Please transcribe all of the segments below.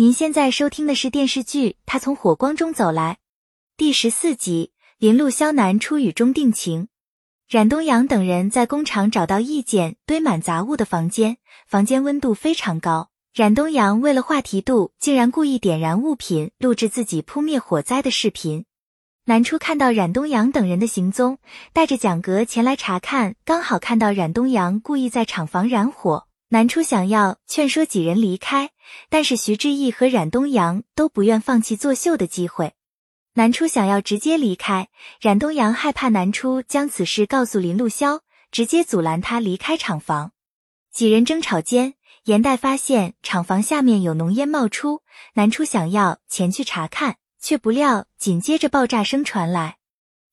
您现在收听的是电视剧《他从火光中走来》第十四集。林路萧南初雨中定情。冉东阳等人在工厂找到一间堆满杂物的房间，房间温度非常高。冉东阳为了话题度，竟然故意点燃物品，录制自己扑灭火灾的视频。南初看到冉东阳等人的行踪，带着蒋格前来查看，刚好看到冉东阳故意在厂房燃火。南初想要劝说几人离开，但是徐志毅和冉东阳都不愿放弃作秀的机会。南初想要直接离开，冉东阳害怕南初将此事告诉林路潇，直接阻拦他离开厂房。几人争吵间，严代发现厂房下面有浓烟冒出，南初想要前去查看，却不料紧接着爆炸声传来。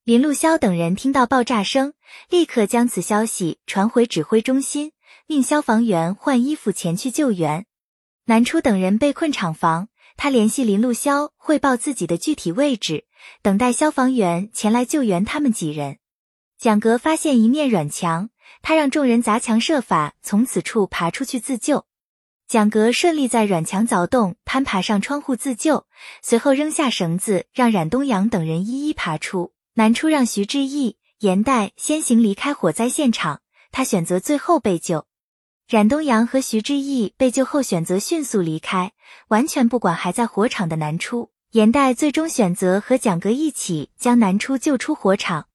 林路潇等人听到爆炸声，立刻将此消息传回指挥中心，命消防员换衣服前去救援。南初等人被困厂房。他联系林路霄汇报自己的具体位置，等待消防员前来救援他们几人。蒋格发现一面软墙，他让众人砸墙设法从此处爬出去自救。蒋格顺利在软墙凿洞攀爬上窗户自救，随后扔下绳子，让冉东阳等人一一爬出。南初让徐志毅、严代先行离开火灾现场，他选择最后被救。冉东阳和徐志毅被救后选择迅速离开，完全不管还在火场的南初。严代最终选择和蒋格一起将南初救出火场，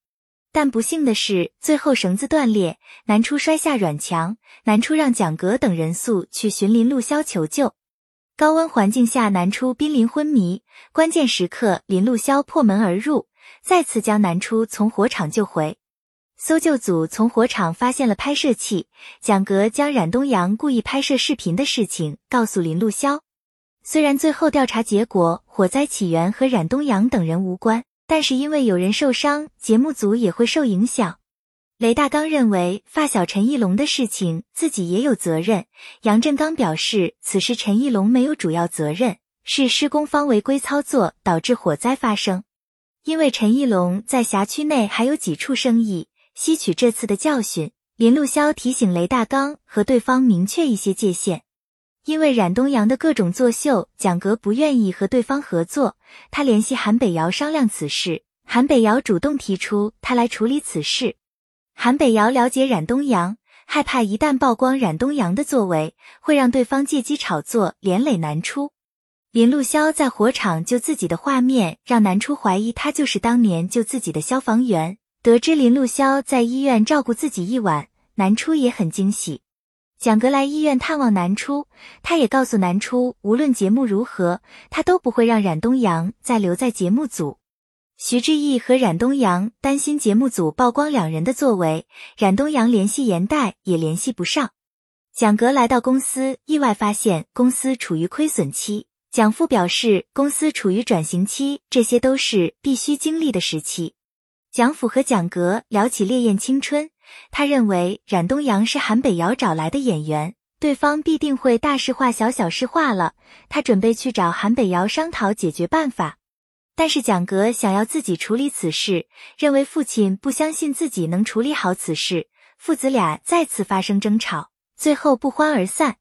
但不幸的是，最后绳子断裂，南初摔下软墙。南初让蒋格等人速去寻林路潇求救。高温环境下，南初濒临昏迷，关键时刻林路潇破门而入，再次将南初从火场救回。搜救组从火场发现了拍摄器，蒋格将冉东阳故意拍摄视频的事情告诉林路潇。虽然最后调查结果火灾起源和冉东阳等人无关，但是因为有人受伤，节目组也会受影响。雷大刚认为发小陈义龙的事情自己也有责任，杨振刚表示此事陈义龙没有主要责任，是施工方违规操作导致火灾发生。因为陈义龙在辖区内还有几处生意。吸取这次的教训，林路潇提醒雷大刚和对方明确一些界限。因为冉东阳的各种作秀，蒋格不愿意和对方合作。他联系韩北瑶商量此事，韩北瑶主动提出他来处理此事。韩北瑶了解冉东阳，害怕一旦曝光冉东阳的作为，会让对方借机炒作，连累南出。林路潇在火场救自己的画面，让南初怀疑他就是当年救自己的消防员。得知林露潇在医院照顾自己一晚，南初也很惊喜。蒋格来医院探望南初，他也告诉南初，无论节目如何，他都不会让冉东阳再留在节目组。徐志毅和冉东阳担心节目组曝光两人的作为，冉东阳联系严代也联系不上。蒋格来到公司，意外发现公司处于亏损期。蒋父表示，公司处于转型期，这些都是必须经历的时期。蒋府和蒋格聊起《烈焰青春》，他认为冉东阳是韩北瑶找来的演员，对方必定会大事化小，小事化了。他准备去找韩北瑶商讨解决办法，但是蒋格想要自己处理此事，认为父亲不相信自己能处理好此事，父子俩再次发生争吵，最后不欢而散。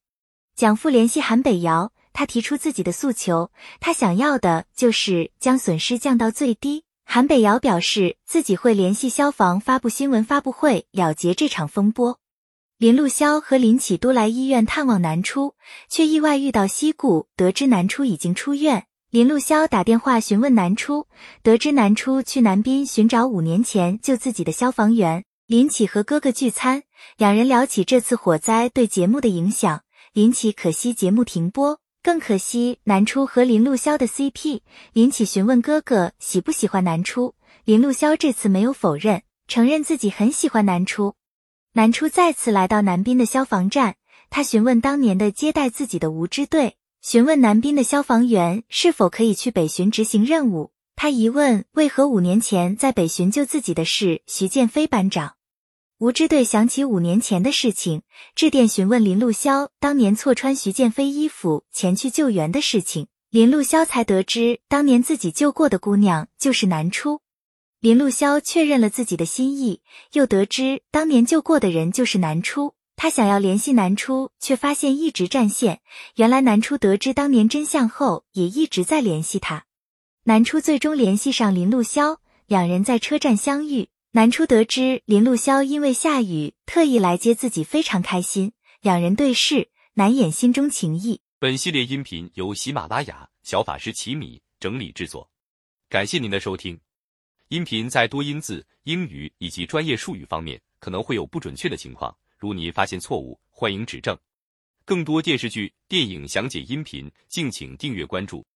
蒋父联系韩北瑶，他提出自己的诉求，他想要的就是将损失降到最低。韩北瑶表示自己会联系消防发布新闻发布会，了结这场风波。林路潇和林启都来医院探望南初，却意外遇到西顾，得知南初已经出院。林路潇打电话询问南初，得知南初去南滨寻找五年前救自己的消防员。林启和哥哥聚餐，两人聊起这次火灾对节目的影响。林启可惜节目停播。更可惜，南初和林路潇的 CP。林启询问哥哥喜不喜欢南初，林路潇这次没有否认，承认自己很喜欢南初。南初再次来到南滨的消防站，他询问当年的接待自己的无支队，询问南滨的消防员是否可以去北巡执行任务。他疑问为何五年前在北巡救自己的是徐建飞班长。吴支队想起五年前的事情，致电询问林路潇当年错穿徐建飞衣服前去救援的事情。林路潇才得知，当年自己救过的姑娘就是南初。林路潇确认了自己的心意，又得知当年救过的人就是南初。他想要联系南初，却发现一直占线。原来南初得知当年真相后，也一直在联系他。南初最终联系上林路潇，两人在车站相遇。南初得知林路潇因为下雨特意来接自己，非常开心。两人对视，难掩心中情意。本系列音频由喜马拉雅小法师奇米整理制作，感谢您的收听。音频在多音字、英语以及专业术语方面可能会有不准确的情况。如你发现错误，欢迎指正。更多电视剧、电影详解音频，敬请订阅关注。